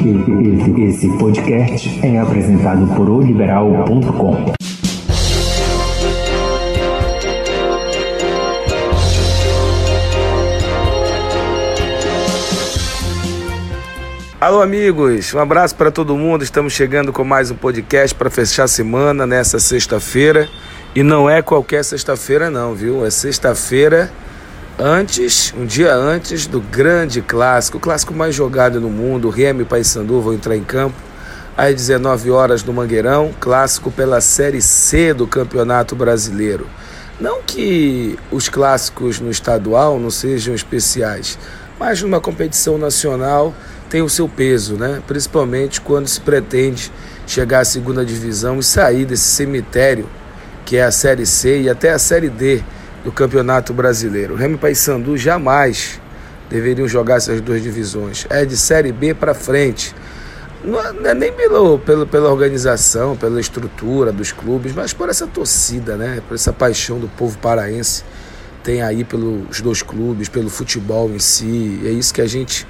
Esse, esse podcast é apresentado por oliberal.com. Alô, amigos, um abraço para todo mundo. Estamos chegando com mais um podcast para fechar a semana nessa sexta-feira. E não é qualquer sexta-feira, não, viu? É sexta-feira antes, um dia antes do grande clássico, o clássico mais jogado no mundo. Remy e Paysandu vão entrar em campo às 19 horas no Mangueirão, clássico pela Série C do Campeonato Brasileiro. Não que os clássicos no estadual não sejam especiais, mas numa competição nacional tem o seu peso, né? principalmente quando se pretende chegar à segunda divisão e sair desse cemitério que é a Série C e até a Série D do Campeonato Brasileiro. Remy e Paysandu jamais deveriam jogar essas duas divisões. É de Série B para frente. Não é nem pelo, pelo, pela organização, pela estrutura dos clubes, mas por essa torcida, né? por essa paixão do povo paraense tem aí pelos dois clubes, pelo futebol em si. É isso que a gente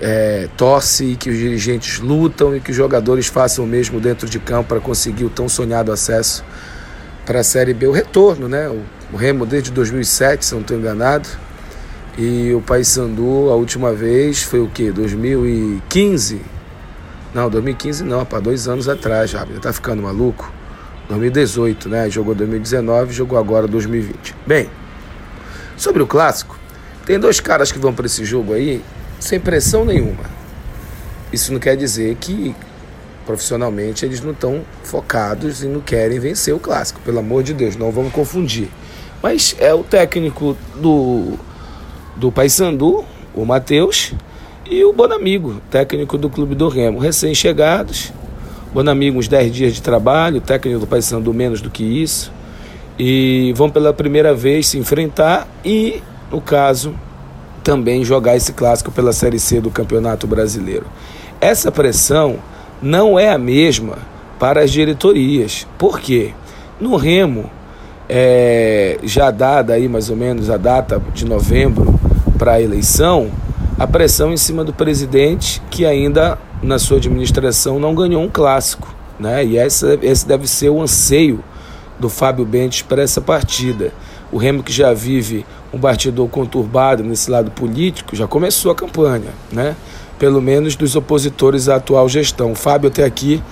é, torce e que os dirigentes lutam e que os jogadores façam o mesmo dentro de campo para conseguir o tão sonhado acesso para a Série B, o retorno, né? O, o Remo desde 2007, se não estou enganado, e o Paysandu a última vez foi o que? 2015? Não, 2015 não, para dois anos atrás já, já tá ficando maluco. 2018, né? Jogou 2019, jogou agora 2020. Bem, sobre o clássico, tem dois caras que vão para esse jogo aí sem pressão nenhuma. Isso não quer dizer que profissionalmente eles não estão focados e não querem vencer o clássico, pelo amor de Deus, não vamos confundir. Mas é o técnico do, do Paysandu, o Matheus, e o Bonamigo, técnico do Clube do Remo, recém-chegados. Bonamigo, uns 10 dias de trabalho, técnico do Paysandu menos do que isso. E vão pela primeira vez se enfrentar e, no caso, também jogar esse clássico pela Série C do Campeonato Brasileiro. Essa pressão não é a mesma para as diretorias. Por quê? No Remo, é, já dada aí mais ou menos a data de novembro para a eleição, a pressão em cima do presidente que ainda na sua administração não ganhou um clássico. Né? E essa, esse deve ser o anseio do Fábio Bentes para essa partida. O Remo que já vive um bastidor conturbado nesse lado político, já começou a campanha, né? Pelo menos dos opositores à atual gestão. O Fábio até aqui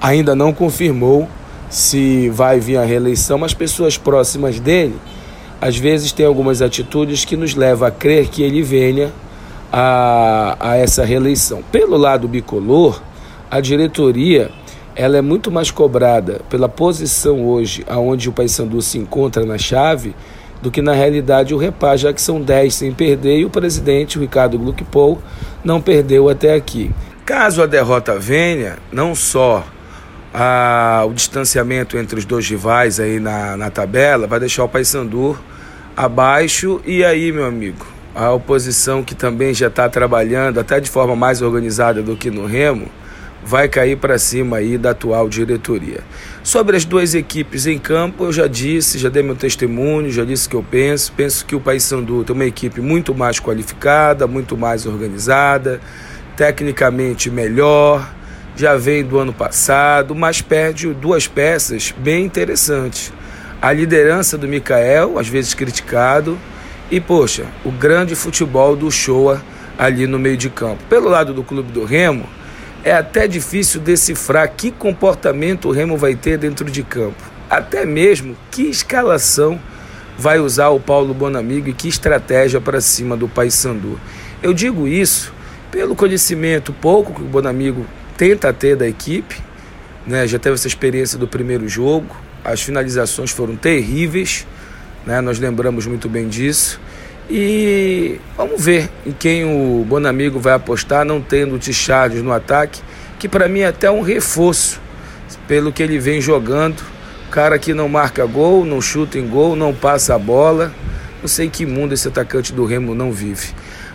ainda não confirmou se vai vir a reeleição, mas pessoas próximas dele às vezes têm algumas atitudes que nos levam a crer que ele venha a, a essa reeleição. Pelo lado bicolor, a diretoria ela é muito mais cobrada pela posição hoje aonde o Paysandu se encontra na chave do que na realidade o Repá, já que são 10 sem perder e o presidente, o Ricardo Gluckpol, não perdeu até aqui. Caso a derrota venha, não só o distanciamento entre os dois rivais aí na, na tabela vai deixar o Paysandu abaixo e aí, meu amigo, a oposição que também já está trabalhando até de forma mais organizada do que no Remo, vai cair para cima aí da atual diretoria. Sobre as duas equipes em campo, eu já disse, já dei meu testemunho, já disse o que eu penso. Penso que o Paysandu tem uma equipe muito mais qualificada, muito mais organizada, tecnicamente melhor, já vem do ano passado, mas perde duas peças bem interessantes. A liderança do Mikael, às vezes criticado, e poxa, o grande futebol do Shoa ali no meio de campo. Pelo lado do Clube do Remo, é até difícil decifrar que comportamento o Remo vai ter dentro de campo. Até mesmo que escalação vai usar o Paulo Bonamigo e que estratégia para cima do Paysandu. Eu digo isso pelo conhecimento pouco que o Bonamigo tenta ter da equipe, né? já teve essa experiência do primeiro jogo, as finalizações foram terríveis, né? nós lembramos muito bem disso. E vamos ver em quem o Bonamigo vai apostar, não tendo o Ticharles no ataque, que para mim é até um reforço pelo que ele vem jogando. Cara que não marca gol, não chuta em gol, não passa a bola. Não sei que mundo esse atacante do Remo não vive.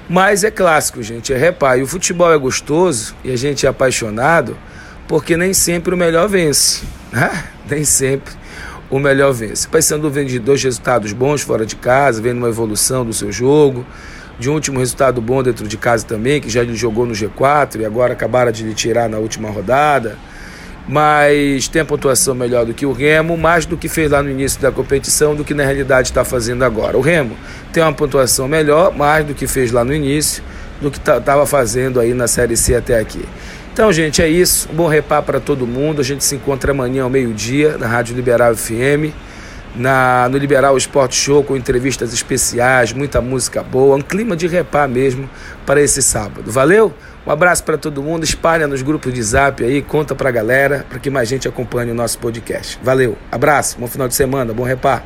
Mas é clássico, gente, é reparo. E o futebol é gostoso e a gente é apaixonado porque nem sempre o melhor vence. Né? Nem sempre o melhor vence. O Paysandu vem de dois resultados bons fora de casa, vem numa evolução do seu jogo. de um último resultado bom dentro de casa também, que já lhe jogou no G4 e agora acabaram de lhe tirar na última rodada. Mas tem a pontuação melhor do que o Remo, mais do que fez lá no início da competição, do que na realidade está fazendo agora. O Remo tem uma pontuação melhor, mais do que fez lá no início, do que estava tá, fazendo aí na Série C até aqui. Então, gente, é isso. Um bom reparo para todo mundo. A gente se encontra amanhã ao meio-dia na Rádio Liberal FM na, no Liberal Esporte Show com entrevistas especiais, muita música boa, um clima de repá mesmo para esse sábado. Valeu? Um abraço para todo mundo, espalha nos grupos de zap aí, conta para a galera, para que mais gente acompanhe o nosso podcast. Valeu, abraço, bom final de semana, bom repá.